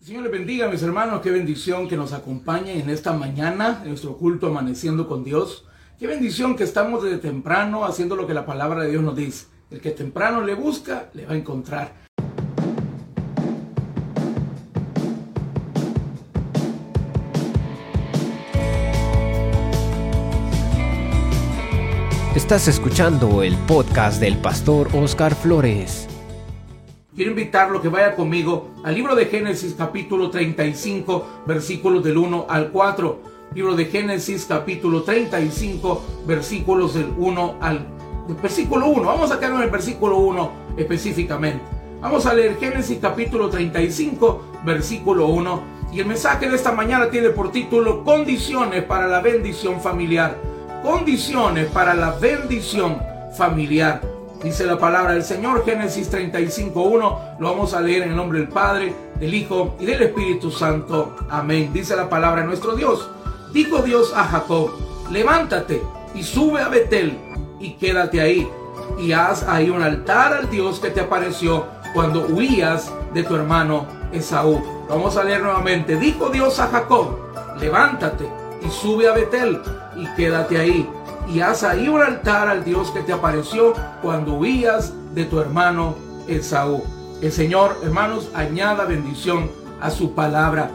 Señor le bendiga, mis hermanos. Qué bendición que nos acompañe en esta mañana, en nuestro culto amaneciendo con Dios. Qué bendición que estamos desde temprano haciendo lo que la palabra de Dios nos dice. El que temprano le busca, le va a encontrar. Estás escuchando el podcast del pastor Oscar Flores. Quiero invitarlo que vaya conmigo al libro de Génesis capítulo 35 versículos del 1 al 4. Libro de Génesis capítulo 35 versículos del 1 al versículo 1. Vamos a quedarnos en el versículo 1 específicamente. Vamos a leer Génesis capítulo 35 versículo 1. Y el mensaje de esta mañana tiene por título Condiciones para la bendición familiar. Condiciones para la bendición familiar. Dice la palabra del Señor, Génesis 35.1. Lo vamos a leer en el nombre del Padre, del Hijo y del Espíritu Santo. Amén. Dice la palabra de nuestro Dios. Dijo Dios a Jacob, levántate y sube a Betel y quédate ahí. Y haz ahí un altar al Dios que te apareció cuando huías de tu hermano Esaú. Vamos a leer nuevamente. Dijo Dios a Jacob, levántate y sube a Betel y quédate ahí y haz ahí un altar al Dios que te apareció cuando huías de tu hermano Esaú. El Señor, hermanos, añada bendición a su palabra.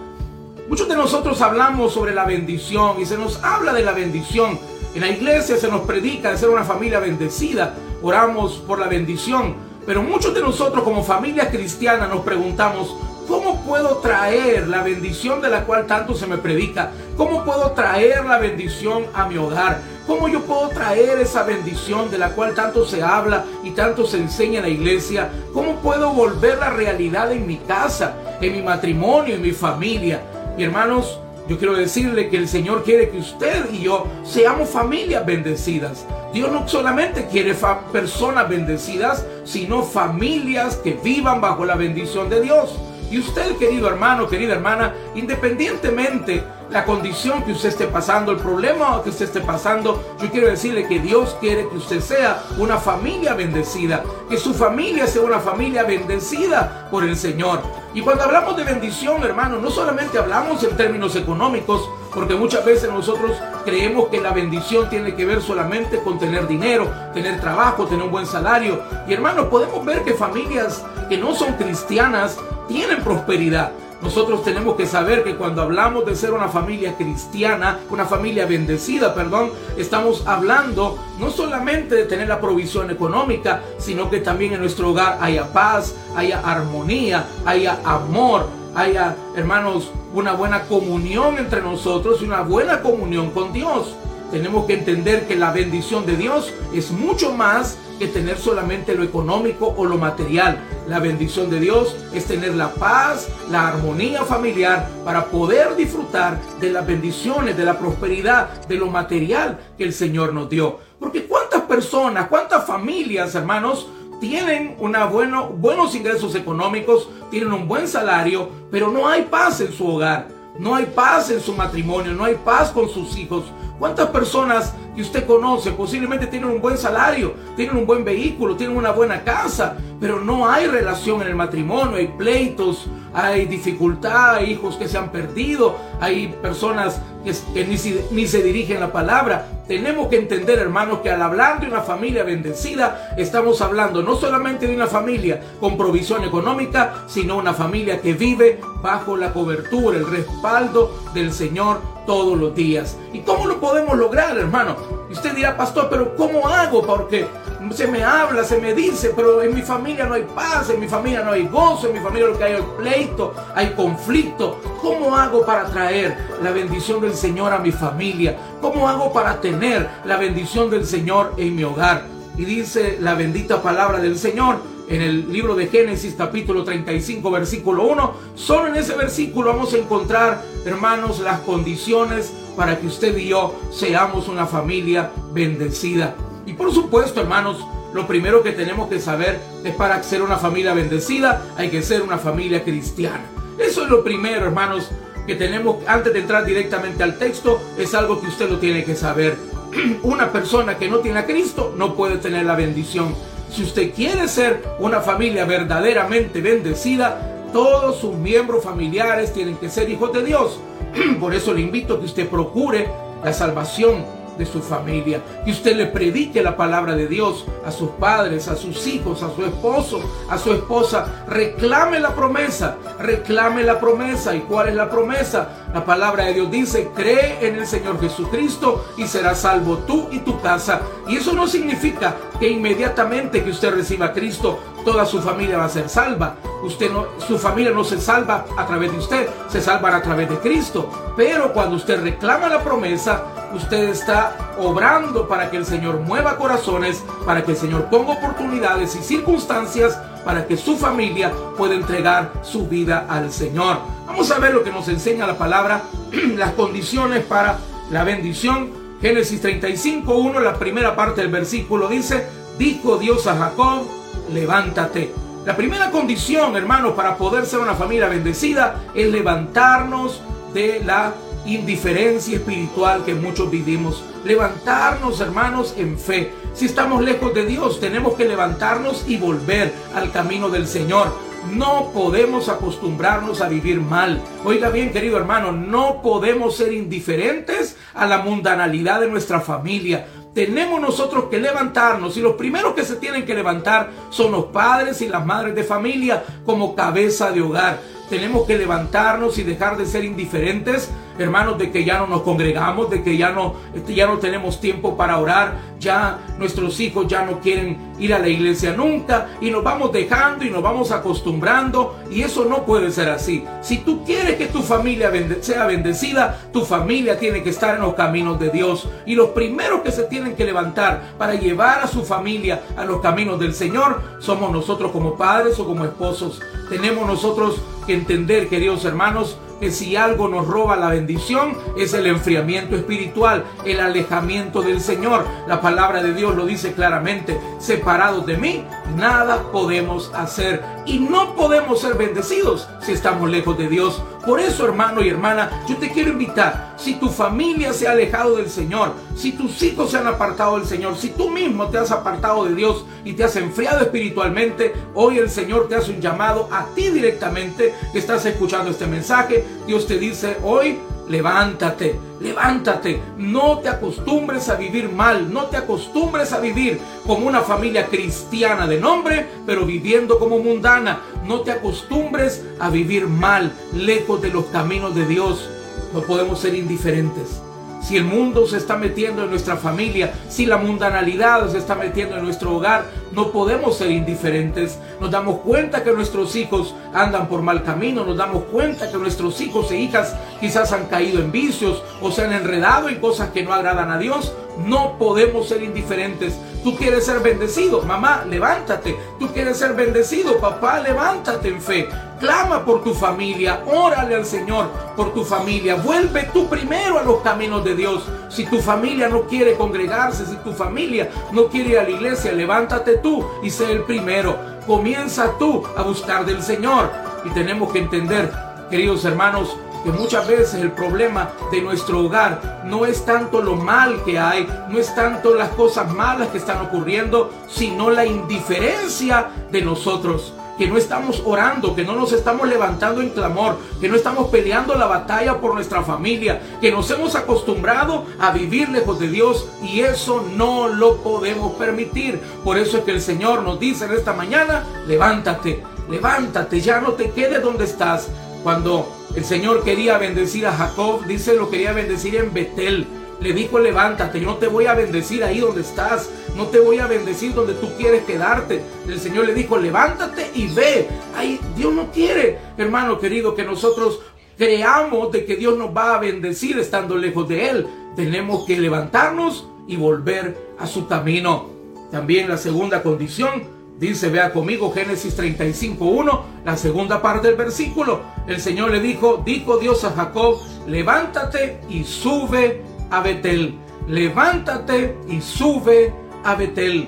Muchos de nosotros hablamos sobre la bendición y se nos habla de la bendición. En la iglesia se nos predica de ser una familia bendecida. Oramos por la bendición. Pero muchos de nosotros como familia cristiana nos preguntamos, ¿Cómo puedo traer la bendición de la cual tanto se me predica? ¿Cómo puedo traer la bendición a mi hogar? ¿Cómo yo puedo traer esa bendición de la cual tanto se habla y tanto se enseña en la iglesia? ¿Cómo puedo volver la realidad en mi casa, en mi matrimonio, en mi familia? Y hermanos, yo quiero decirle que el Señor quiere que usted y yo seamos familias bendecidas. Dios no solamente quiere personas bendecidas, sino familias que vivan bajo la bendición de Dios. Y usted, querido hermano, querida hermana, independientemente la condición que usted esté pasando, el problema que usted esté pasando, yo quiero decirle que Dios quiere que usted sea una familia bendecida, que su familia sea una familia bendecida por el Señor. Y cuando hablamos de bendición, hermano, no solamente hablamos en términos económicos, porque muchas veces nosotros creemos que la bendición tiene que ver solamente con tener dinero, tener trabajo, tener un buen salario. Y hermanos, podemos ver que familias que no son cristianas tienen prosperidad. Nosotros tenemos que saber que cuando hablamos de ser una familia cristiana, una familia bendecida, perdón, estamos hablando no solamente de tener la provisión económica, sino que también en nuestro hogar haya paz, haya armonía, haya amor, haya, hermanos, una buena comunión entre nosotros y una buena comunión con Dios. Tenemos que entender que la bendición de Dios es mucho más que tener solamente lo económico o lo material. La bendición de Dios es tener la paz, la armonía familiar para poder disfrutar de las bendiciones, de la prosperidad, de lo material que el Señor nos dio. Porque cuántas personas, cuántas familias, hermanos, tienen buenos ingresos económicos, tienen un buen salario, pero no hay paz en su hogar, no hay paz en su matrimonio, no hay paz con sus hijos. ¿Cuántas personas que usted conoce posiblemente tienen un buen salario, tienen un buen vehículo, tienen una buena casa, pero no hay relación en el matrimonio, hay pleitos, hay dificultad, hay hijos que se han perdido, hay personas que, ni, ni se dirigen la palabra. Tenemos que entender, hermanos, que al hablar de una familia bendecida, estamos hablando no solamente de una familia con provisión económica, sino una familia que vive bajo la cobertura, el respaldo del Señor todos los días. ¿Y cómo lo podemos lograr, hermano? Usted dirá, pastor, pero ¿cómo hago? Porque se me habla, se me dice, pero en mi familia no hay paz, en mi familia no hay gozo, en mi familia lo que hay es pleito, hay conflicto. ¿Cómo hago para traer la bendición del Señor a mi familia? ¿Cómo hago para tener la bendición del Señor en mi hogar? Y dice la bendita palabra del Señor en el libro de Génesis capítulo 35 versículo 1. Solo en ese versículo vamos a encontrar, hermanos, las condiciones para que usted y yo seamos una familia bendecida. Y por supuesto, hermanos, lo primero que tenemos que saber es para ser una familia bendecida hay que ser una familia cristiana. Eso es lo primero, hermanos, que tenemos antes de entrar directamente al texto. Es algo que usted lo tiene que saber. Una persona que no tiene a Cristo no puede tener la bendición. Si usted quiere ser una familia verdaderamente bendecida, todos sus miembros familiares tienen que ser hijos de Dios. Por eso le invito a que usted procure la salvación de su familia. Que usted le predique la palabra de Dios a sus padres, a sus hijos, a su esposo, a su esposa. Reclame la promesa, reclame la promesa. ¿Y cuál es la promesa? La palabra de Dios dice, cree en el Señor Jesucristo y serás salvo tú y tu casa. Y eso no significa que inmediatamente que usted reciba Cristo, toda su familia va a ser salva. Usted no, su familia no se salva a través de usted, se salvan a través de Cristo. Pero cuando usted reclama la promesa, usted está obrando para que el Señor mueva corazones, para que el Señor ponga oportunidades y circunstancias para que su familia pueda entregar su vida al Señor. Vamos a ver lo que nos enseña la palabra, las condiciones para la bendición. Génesis 35.1, la primera parte del versículo dice, dijo Dios a Jacob, levántate. La primera condición, hermanos, para poder ser una familia bendecida es levantarnos de la indiferencia espiritual que muchos vivimos. Levantarnos, hermanos, en fe. Si estamos lejos de Dios, tenemos que levantarnos y volver al camino del Señor. No podemos acostumbrarnos a vivir mal. Oiga bien, querido hermano, no podemos ser indiferentes a la mundanalidad de nuestra familia tenemos nosotros que levantarnos y los primeros que se tienen que levantar son los padres y las madres de familia como cabeza de hogar. Tenemos que levantarnos y dejar de ser indiferentes hermanos, de que ya no nos congregamos, de que ya no, este, ya no tenemos tiempo para orar, ya nuestros hijos ya no quieren ir a la iglesia nunca y nos vamos dejando y nos vamos acostumbrando y eso no puede ser así. Si tú quieres que tu familia sea bendecida, tu familia tiene que estar en los caminos de Dios y los primeros que se tienen que levantar para llevar a su familia a los caminos del Señor somos nosotros como padres o como esposos. Tenemos nosotros que entender, queridos hermanos, que si algo nos roba la bendición es el enfriamiento espiritual, el alejamiento del Señor. La palabra de Dios lo dice claramente, separados de mí, nada podemos hacer y no podemos ser bendecidos si estamos lejos de Dios. Por eso, hermano y hermana, yo te quiero invitar, si tu familia se ha alejado del Señor, si tus hijos se han apartado del Señor, si tú mismo te has apartado de Dios y te has enfriado espiritualmente, hoy el Señor te hace un llamado a ti directamente que estás escuchando este mensaje Dios te dice hoy, levántate, levántate. No te acostumbres a vivir mal, no te acostumbres a vivir como una familia cristiana de nombre, pero viviendo como mundana. No te acostumbres a vivir mal, lejos de los caminos de Dios. No podemos ser indiferentes si el mundo se está metiendo en nuestra familia, si la mundanalidad se está metiendo en nuestro hogar, no podemos ser indiferentes. Nos damos cuenta que nuestros hijos andan por mal camino, nos damos cuenta que nuestros hijos e hijas quizás han caído en vicios o se han enredado en cosas que no agradan a Dios. No podemos ser indiferentes. Tú quieres ser bendecido, mamá, levántate. Tú quieres ser bendecido, papá, levántate en fe. Clama por tu familia, órale al Señor por tu familia. Vuelve tú primero a los caminos de Dios. Si tu familia no quiere congregarse, si tu familia no quiere ir a la iglesia, levántate tú y sé el primero. Comienza tú a buscar del Señor. Y tenemos que entender, queridos hermanos, que muchas veces el problema de nuestro hogar no es tanto lo mal que hay, no es tanto las cosas malas que están ocurriendo, sino la indiferencia de nosotros que no estamos orando, que no nos estamos levantando en clamor, que no estamos peleando la batalla por nuestra familia, que nos hemos acostumbrado a vivir lejos de Dios y eso no lo podemos permitir. Por eso es que el Señor nos dice en esta mañana, levántate, levántate, ya no te quedes donde estás. Cuando el Señor quería bendecir a Jacob, dice lo quería bendecir en Betel. Le dijo, levántate, yo no te voy a bendecir ahí donde estás, no te voy a bendecir donde tú quieres quedarte. El Señor le dijo, levántate y ve. Ahí Dios no quiere, hermano querido, que nosotros creamos de que Dios nos va a bendecir estando lejos de Él. Tenemos que levantarnos y volver a su camino. También la segunda condición, dice, vea conmigo Génesis 35.1, la segunda parte del versículo. El Señor le dijo, dijo Dios a Jacob, levántate y sube a Betel. Levántate y sube a Betel.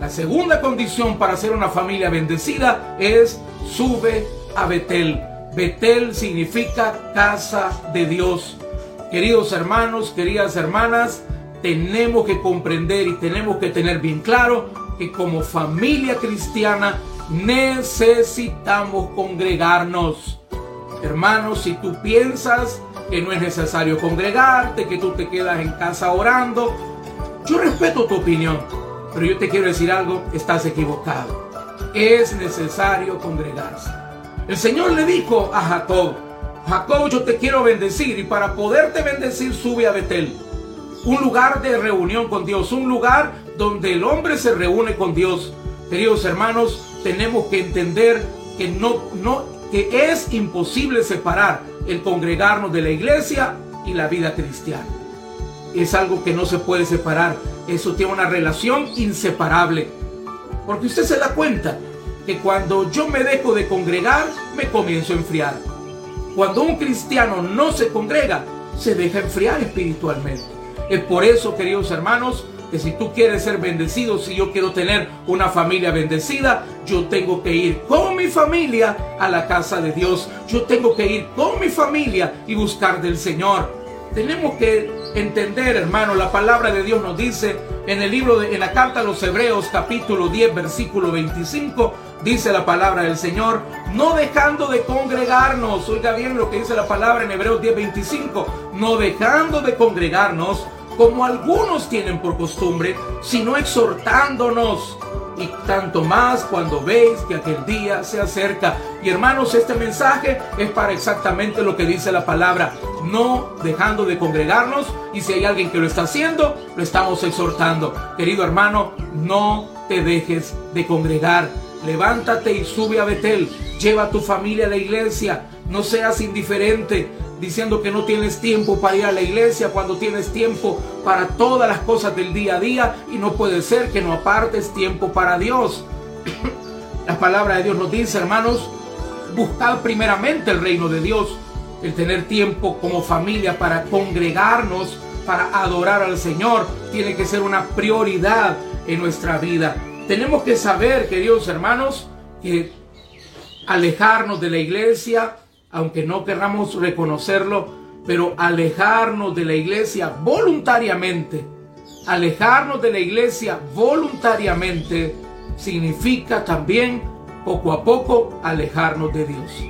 La segunda condición para ser una familia bendecida es sube a Betel. Betel significa casa de Dios. Queridos hermanos, queridas hermanas, tenemos que comprender y tenemos que tener bien claro que como familia cristiana necesitamos congregarnos. Hermanos, si tú piensas que no es necesario congregarte, que tú te quedas en casa orando, yo respeto tu opinión, pero yo te quiero decir algo, estás equivocado. Es necesario congregarse. El Señor le dijo a Jacob, Jacob, yo te quiero bendecir y para poderte bendecir sube a Betel. Un lugar de reunión con Dios, un lugar donde el hombre se reúne con Dios. Queridos hermanos, tenemos que entender que no, no, que es imposible separar el congregarnos de la iglesia y la vida cristiana. Es algo que no se puede separar. Eso tiene una relación inseparable. Porque usted se da cuenta que cuando yo me dejo de congregar, me comienzo a enfriar. Cuando un cristiano no se congrega, se deja enfriar espiritualmente. Es por eso, queridos hermanos, que si tú quieres ser bendecido, si yo quiero tener una familia bendecida, yo tengo que ir con mi familia a la casa de Dios. Yo tengo que ir con mi familia y buscar del Señor. Tenemos que entender, hermano, la palabra de Dios nos dice en el libro de en la carta a los Hebreos capítulo 10 versículo 25 dice la palabra del Señor, no dejando de congregarnos. Oiga bien lo que dice la palabra en Hebreos 10 25, no dejando de congregarnos como algunos tienen por costumbre, sino exhortándonos y tanto más cuando veis que aquel día se acerca. Y hermanos, este mensaje es para exactamente lo que dice la palabra, no dejando de congregarnos y si hay alguien que lo está haciendo, lo estamos exhortando. Querido hermano, no te dejes de congregar. Levántate y sube a Betel. Lleva a tu familia a la iglesia. No seas indiferente diciendo que no tienes tiempo para ir a la iglesia cuando tienes tiempo para todas las cosas del día a día y no puede ser que no apartes tiempo para Dios. La palabra de Dios nos dice, hermanos, buscad primeramente el reino de Dios, el tener tiempo como familia para congregarnos, para adorar al Señor, tiene que ser una prioridad en nuestra vida. Tenemos que saber, queridos hermanos, que alejarnos de la iglesia aunque no querramos reconocerlo, pero alejarnos de la iglesia voluntariamente, alejarnos de la iglesia voluntariamente, significa también poco a poco alejarnos de Dios.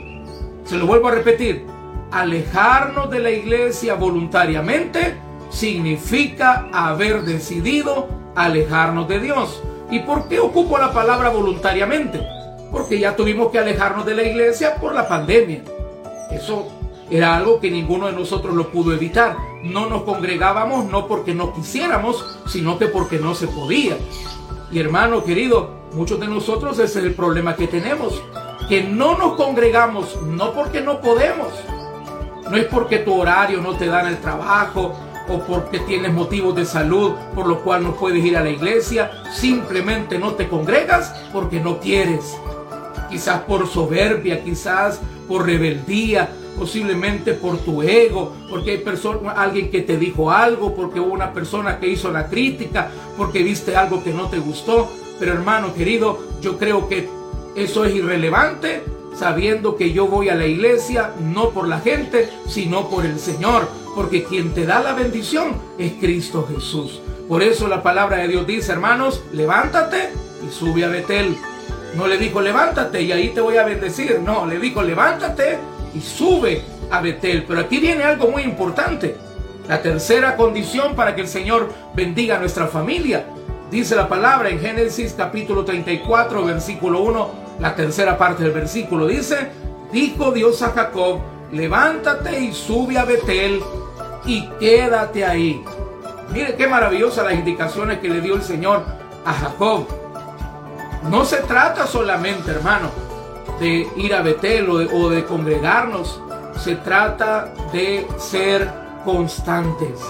Se lo vuelvo a repetir, alejarnos de la iglesia voluntariamente significa haber decidido alejarnos de Dios. ¿Y por qué ocupo la palabra voluntariamente? Porque ya tuvimos que alejarnos de la iglesia por la pandemia. Eso era algo que ninguno de nosotros lo pudo evitar. No nos congregábamos no porque no quisiéramos, sino que porque no se podía. Y hermano querido, muchos de nosotros ese es el problema que tenemos. Que no nos congregamos no porque no podemos. No es porque tu horario no te da el trabajo o porque tienes motivos de salud por lo cual no puedes ir a la iglesia. Simplemente no te congregas porque no quieres. Quizás por soberbia, quizás por rebeldía, posiblemente por tu ego, porque hay persona, alguien que te dijo algo, porque hubo una persona que hizo la crítica, porque viste algo que no te gustó. Pero hermano querido, yo creo que eso es irrelevante, sabiendo que yo voy a la iglesia no por la gente, sino por el Señor, porque quien te da la bendición es Cristo Jesús. Por eso la palabra de Dios dice, hermanos, levántate y sube a Betel. No le dijo levántate y ahí te voy a bendecir. No, le dijo levántate y sube a Betel. Pero aquí viene algo muy importante. La tercera condición para que el Señor bendiga a nuestra familia. Dice la palabra en Génesis capítulo 34, versículo 1, la tercera parte del versículo. Dice, dijo Dios a Jacob, levántate y sube a Betel y quédate ahí. Mire qué maravillosas las indicaciones que le dio el Señor a Jacob. No se trata solamente, hermano, de ir a Betel o de, congregarnos. Se trata de ser constantes.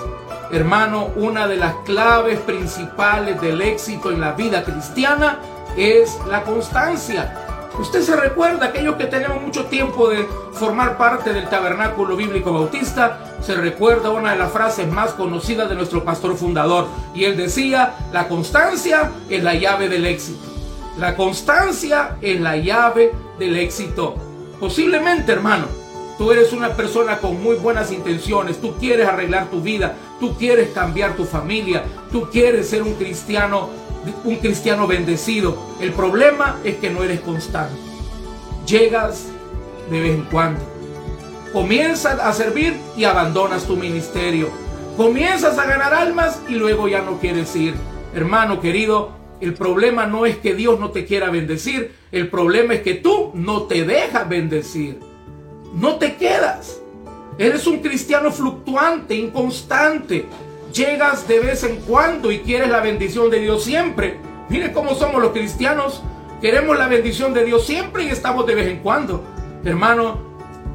Hermano, una de las claves principales del éxito en la vida cristiana es la constancia. Usted se recuerda, aquellos que tenemos mucho tiempo de formar parte del tabernáculo bíblico bautista, se recuerda una de las frases más conocidas de nuestro pastor fundador. Y él decía, la constancia es la llave del éxito. La constancia es la llave del éxito. Posiblemente, hermano, tú eres una persona con muy buenas intenciones, tú quieres arreglar tu vida, tú quieres cambiar tu familia, tú quieres ser un cristiano un cristiano bendecido. El problema es que no eres constante. Llegas de vez en cuando. Comienzas a servir y abandonas tu ministerio. Comienzas a ganar almas y luego ya no quieres ir. Hermano querido, el problema no es que Dios no te quiera bendecir, el problema es que tú no te dejas bendecir. No te quedas. Eres un cristiano fluctuante, inconstante. Llegas de vez en cuando y quieres la bendición de Dios siempre. Mire cómo somos los cristianos. Queremos la bendición de Dios siempre y estamos de vez en cuando. Hermano,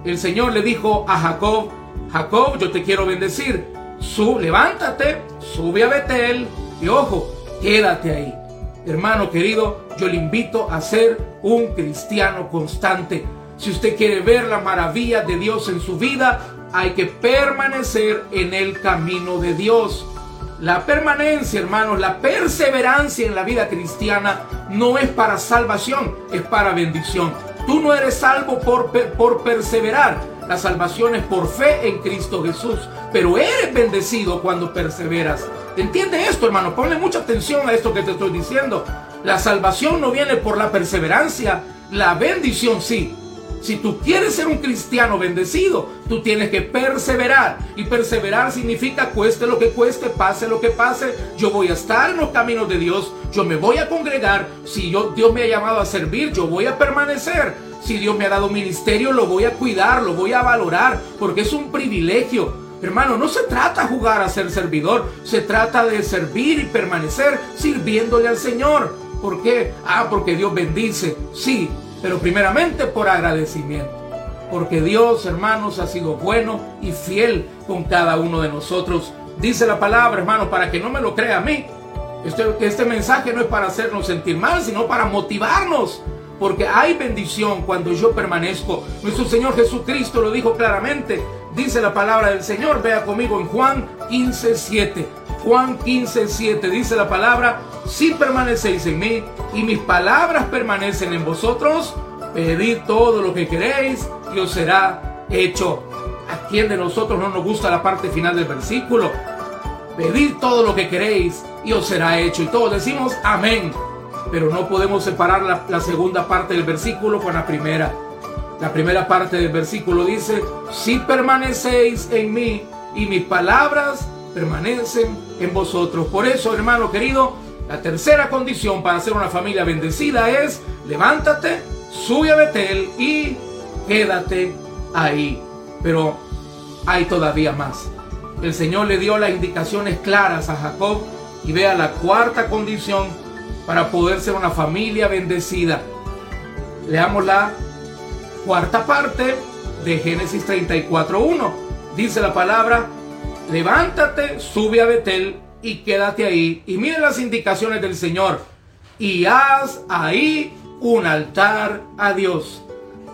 el Señor le dijo a Jacob, Jacob, yo te quiero bendecir. Su, levántate, sube a Betel y ojo, quédate ahí. Hermano querido, yo le invito a ser un cristiano constante. Si usted quiere ver la maravilla de Dios en su vida, hay que permanecer en el camino de Dios. La permanencia, hermanos, la perseverancia en la vida cristiana no es para salvación, es para bendición. Tú no eres salvo por, por perseverar. La salvación es por fe en Cristo Jesús. Pero eres bendecido cuando perseveras. Entiende esto, hermano. Ponle mucha atención a esto que te estoy diciendo. La salvación no viene por la perseverancia. La bendición sí. Si tú quieres ser un cristiano bendecido, tú tienes que perseverar. Y perseverar significa cueste lo que cueste, pase lo que pase. Yo voy a estar en los caminos de Dios. Yo me voy a congregar. Si yo, Dios me ha llamado a servir, yo voy a permanecer. Si Dios me ha dado ministerio, lo voy a cuidar, lo voy a valorar, porque es un privilegio. Hermano, no se trata jugar a ser servidor, se trata de servir y permanecer sirviéndole al Señor. ¿Por qué? Ah, porque Dios bendice. Sí, pero primeramente por agradecimiento. Porque Dios, hermanos, ha sido bueno y fiel con cada uno de nosotros. Dice la palabra, hermano, para que no me lo crea a mí. Este, este mensaje no es para hacernos sentir mal, sino para motivarnos. Porque hay bendición cuando yo permanezco. Nuestro Señor Jesucristo lo dijo claramente. Dice la palabra del Señor. Vea conmigo en Juan 15, 7. Juan 15, 7 dice la palabra, si permanecéis en mí y mis palabras permanecen en vosotros, pedid todo lo que queréis y os será hecho. ¿A quién de nosotros no nos gusta la parte final del versículo? Pedid todo lo que queréis y os será hecho. Y todos decimos amén. Pero no podemos separar la, la segunda parte del versículo con la primera. La primera parte del versículo dice, si permanecéis en mí y mis palabras permanecen en vosotros. Por eso, hermano querido, la tercera condición para ser una familia bendecida es levántate, sube a Betel y quédate ahí. Pero hay todavía más. El Señor le dio las indicaciones claras a Jacob y vea la cuarta condición para poder ser una familia bendecida. Leamos la cuarta parte de Génesis 34.1. Dice la palabra, levántate, sube a Betel y quédate ahí. Y mire las indicaciones del Señor. Y haz ahí un altar a Dios.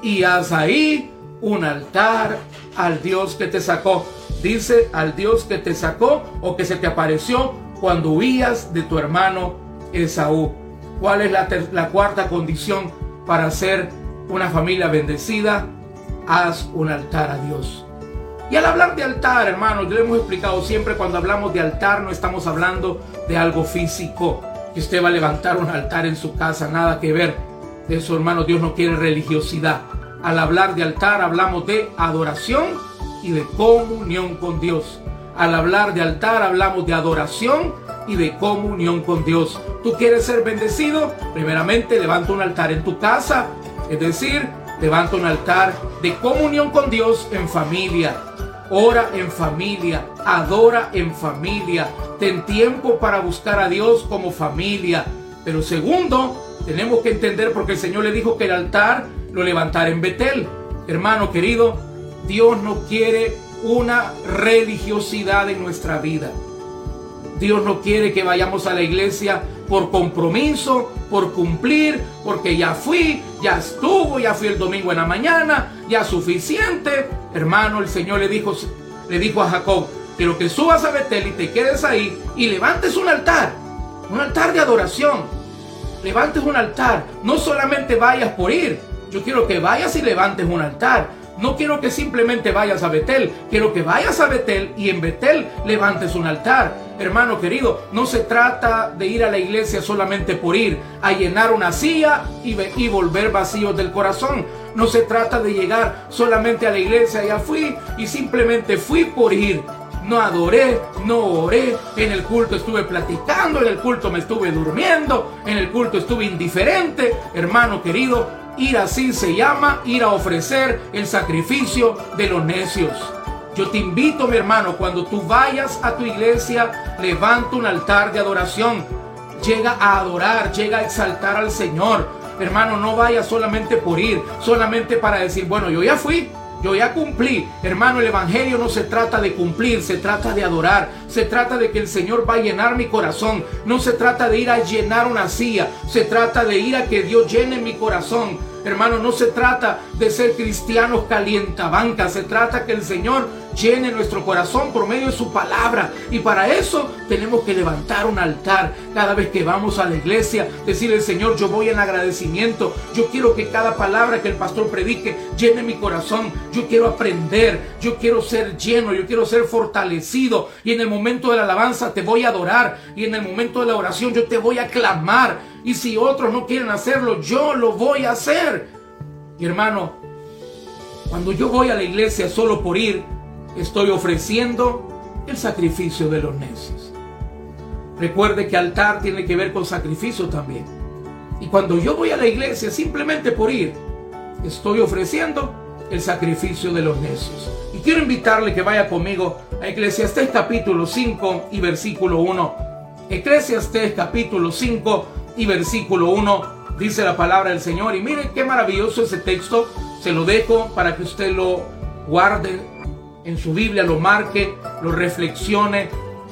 Y haz ahí un altar al Dios que te sacó. Dice al Dios que te sacó o que se te apareció cuando huías de tu hermano Esaú. ¿Cuál es la, la cuarta condición para ser una familia bendecida? Haz un altar a Dios. Y al hablar de altar, hermanos, lo hemos explicado siempre, cuando hablamos de altar no estamos hablando de algo físico, que usted va a levantar un altar en su casa, nada que ver. De eso, hermanos, Dios no quiere religiosidad. Al hablar de altar hablamos de adoración y de comunión con Dios. Al hablar de altar hablamos de adoración y de comunión con Dios. ¿Tú quieres ser bendecido? Primeramente levanta un altar en tu casa, es decir, levanta un altar de comunión con Dios en familia. Ora en familia, adora en familia, ten tiempo para buscar a Dios como familia. Pero segundo, tenemos que entender porque el Señor le dijo que el altar lo levantara en Betel. Hermano querido, Dios no quiere una religiosidad en nuestra vida. Dios no quiere que vayamos a la iglesia por compromiso, por cumplir, porque ya fui, ya estuvo, ya fui el domingo en la mañana, ya suficiente. Hermano, el Señor le dijo, le dijo a Jacob, quiero que subas a Betel y te quedes ahí y levantes un altar, un altar de adoración. Levantes un altar, no solamente vayas por ir, yo quiero que vayas y levantes un altar. No quiero que simplemente vayas a Betel, quiero que vayas a Betel y en Betel levantes un altar. Hermano querido, no se trata de ir a la iglesia solamente por ir, a llenar una silla y, volver vacíos del corazón. No se trata de llegar solamente a la iglesia, ya fui y simplemente fui por ir no adoré, no oré, en el culto estuve platicando, en el culto me estuve durmiendo, en el culto estuve indiferente. Hermano querido, ir así se llama ir a ofrecer el sacrificio de los necios. Yo te invito, mi hermano, cuando tú vayas a tu iglesia, levanta un altar de adoración. Llega a adorar, llega a exaltar al Señor. Hermano, no vaya solamente por ir, solamente para decir, bueno, yo ya fui, yo ya cumplí. Hermano, el Evangelio no se trata de cumplir, se trata de adorar. Se trata de que el Señor va a llenar mi corazón. No se trata de ir a llenar una silla. Se trata de ir a que Dios llene mi corazón. Hermano, no se trata de ser cristianos calientabancas. Se trata que el Señor llene nuestro corazón por medio de su palabra. Y para eso tenemos que levantar un altar cada vez que vamos a la iglesia. Decirle, Señor, yo voy en agradecimiento. Yo quiero que cada palabra que el pastor predique llene mi corazón. Yo quiero aprender. Yo quiero ser lleno. Yo quiero ser fortalecido. Y en el momento de la alabanza te voy a adorar. Y en el momento de la oración yo te voy a clamar. Y si otros no quieren hacerlo, yo lo voy a hacer. Y hermano, cuando yo voy a la iglesia solo por ir, estoy ofreciendo el sacrificio de los necios. Recuerde que altar tiene que ver con sacrificio también. Y cuando yo voy a la iglesia simplemente por ir, estoy ofreciendo el sacrificio de los necios. Y quiero invitarle que vaya conmigo a Eclesiastés capítulo 5 y versículo 1. Eclesiastés capítulo 5 y versículo 1 dice la palabra del Señor. Y miren qué maravilloso ese texto. Se lo dejo para que usted lo guarde en su Biblia, lo marque, lo reflexione,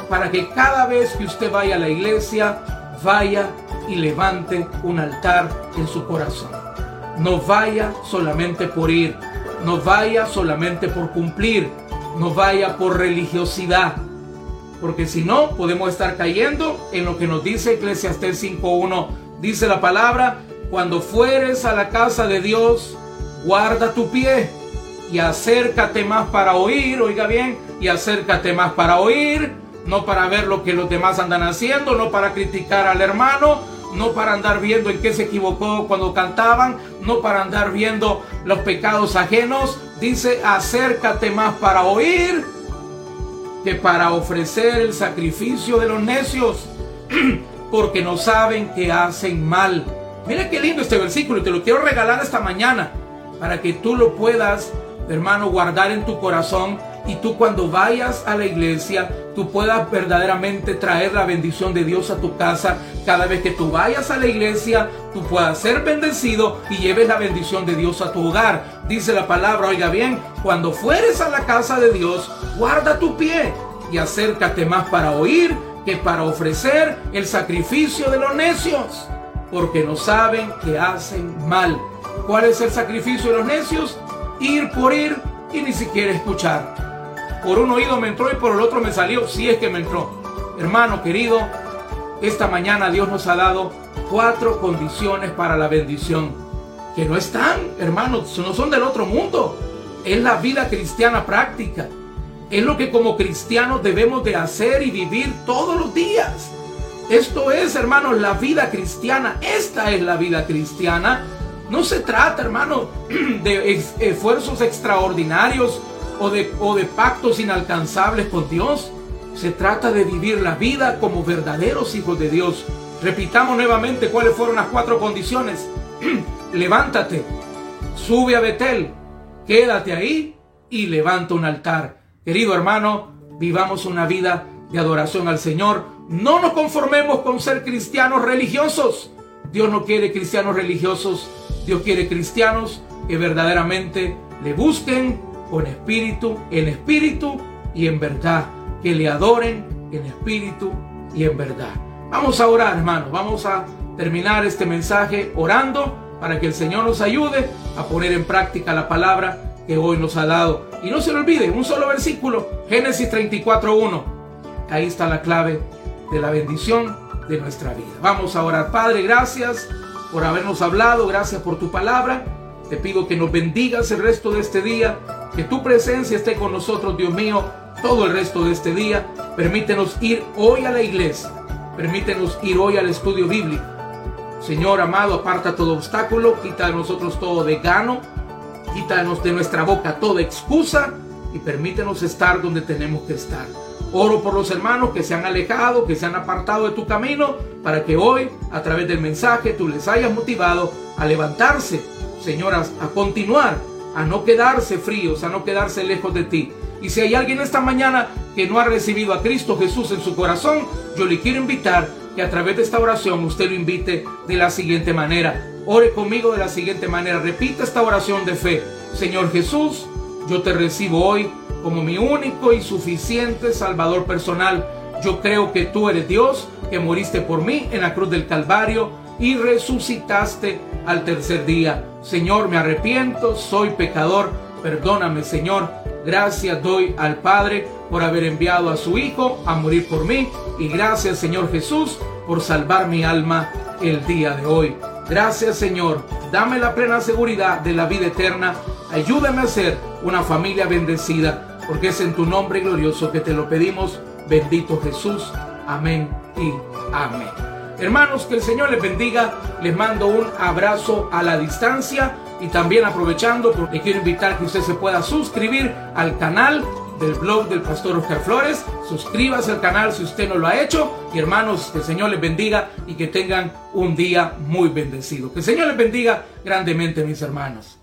para que cada vez que usted vaya a la iglesia, vaya y levante un altar en su corazón. No vaya solamente por ir, no vaya solamente por cumplir, no vaya por religiosidad, porque si no podemos estar cayendo en lo que nos dice Eclesiastés 5.1. Dice la palabra, cuando fueres a la casa de Dios, guarda tu pie y acércate más para oír, oiga bien, y acércate más para oír, no para ver lo que los demás andan haciendo, no para criticar al hermano, no para andar viendo en qué se equivocó cuando cantaban, no para andar viendo los pecados ajenos. Dice, acércate más para oír que para ofrecer el sacrificio de los necios, porque no saben que hacen mal. Mira qué lindo este versículo y te lo quiero regalar esta mañana para que tú lo puedas hermano, guardar en tu corazón y tú cuando vayas a la iglesia, tú puedas verdaderamente traer la bendición de Dios a tu casa. Cada vez que tú vayas a la iglesia, tú puedas ser bendecido y lleves la bendición de Dios a tu hogar. Dice la palabra, oiga bien, cuando fueres a la casa de Dios, guarda tu pie y acércate más para oír que para ofrecer el sacrificio de los necios, porque no saben que hacen mal. ¿Cuál es el sacrificio de los necios? Ir por ir y ni siquiera escuchar. Por un oído me entró y por el otro me salió, si es que me entró. Hermano querido, esta mañana Dios nos ha dado cuatro condiciones para la bendición, que no están, hermanos, no son del otro mundo. Es la vida cristiana práctica. Es lo que como cristianos debemos de hacer y vivir todos los días. Esto es, hermanos, la vida cristiana. Esta es la vida cristiana no se trata, hermano, de esfuerzos extraordinarios o de, o de pactos inalcanzables con Dios. Se trata de vivir la vida como verdaderos hijos de Dios. Repitamos nuevamente cuáles fueron las cuatro condiciones. Levántate, sube a Betel, quédate ahí y levanta un altar. Querido hermano, vivamos una vida de adoración al Señor. No nos conformemos con ser cristianos religiosos. Dios no quiere cristianos religiosos Dios quiere cristianos que verdaderamente le busquen con espíritu, en espíritu y en verdad. Que le adoren en espíritu y en verdad. Vamos a orar, hermanos. Vamos a terminar este mensaje orando para que el Señor nos ayude a poner en práctica la palabra que hoy nos ha dado. Y no se lo olvide, un solo versículo, Génesis 34.1. Ahí está la clave de la bendición de nuestra vida. Vamos a orar. Padre, gracias por habernos hablado, gracias por tu palabra. Te pido que nos bendigas el resto de este día, que tu presencia esté con nosotros, Dios mío, todo el resto de este día. Permítenos ir hoy a la iglesia, permítenos ir hoy al estudio bíblico. Señor amado, aparta todo obstáculo, quita de nosotros todo decano, quítanos de nuestra boca toda excusa y permítenos estar donde tenemos que estar. Oro por los hermanos que se han alejado, que se han apartado de tu camino, para que hoy, a través del mensaje, tú les hayas motivado a levantarse, señoras, a continuar, a no quedarse fríos, a no quedarse lejos de ti. Y si hay alguien esta mañana que no ha recibido a Cristo Jesús en su corazón, yo le quiero invitar que a través de esta oración usted lo invite de la siguiente manera. Ore conmigo de la siguiente manera. Repita esta oración de fe. Señor Jesús, yo te recibo hoy como mi único y suficiente Salvador personal. Yo creo que tú eres Dios, que moriste por mí en la cruz del Calvario y resucitaste al tercer día. Señor, me arrepiento, soy pecador. Perdóname, Señor. Gracias doy al Padre por haber enviado a su Hijo a morir por mí. Y gracias, Señor Jesús, por salvar mi alma el día de hoy. Gracias, Señor. Dame la plena seguridad de la vida eterna. Ayúdame a ser una familia bendecida, porque es en tu nombre glorioso que te lo pedimos. Bendito Jesús. Amén y amén. Hermanos, que el Señor les bendiga. Les mando un abrazo a la distancia y también aprovechando porque quiero invitar que usted se pueda suscribir al canal del blog del pastor Oscar Flores. Suscríbase al canal si usted no lo ha hecho. Y hermanos, que el Señor les bendiga y que tengan un día muy bendecido. Que el Señor les bendiga grandemente, mis hermanos.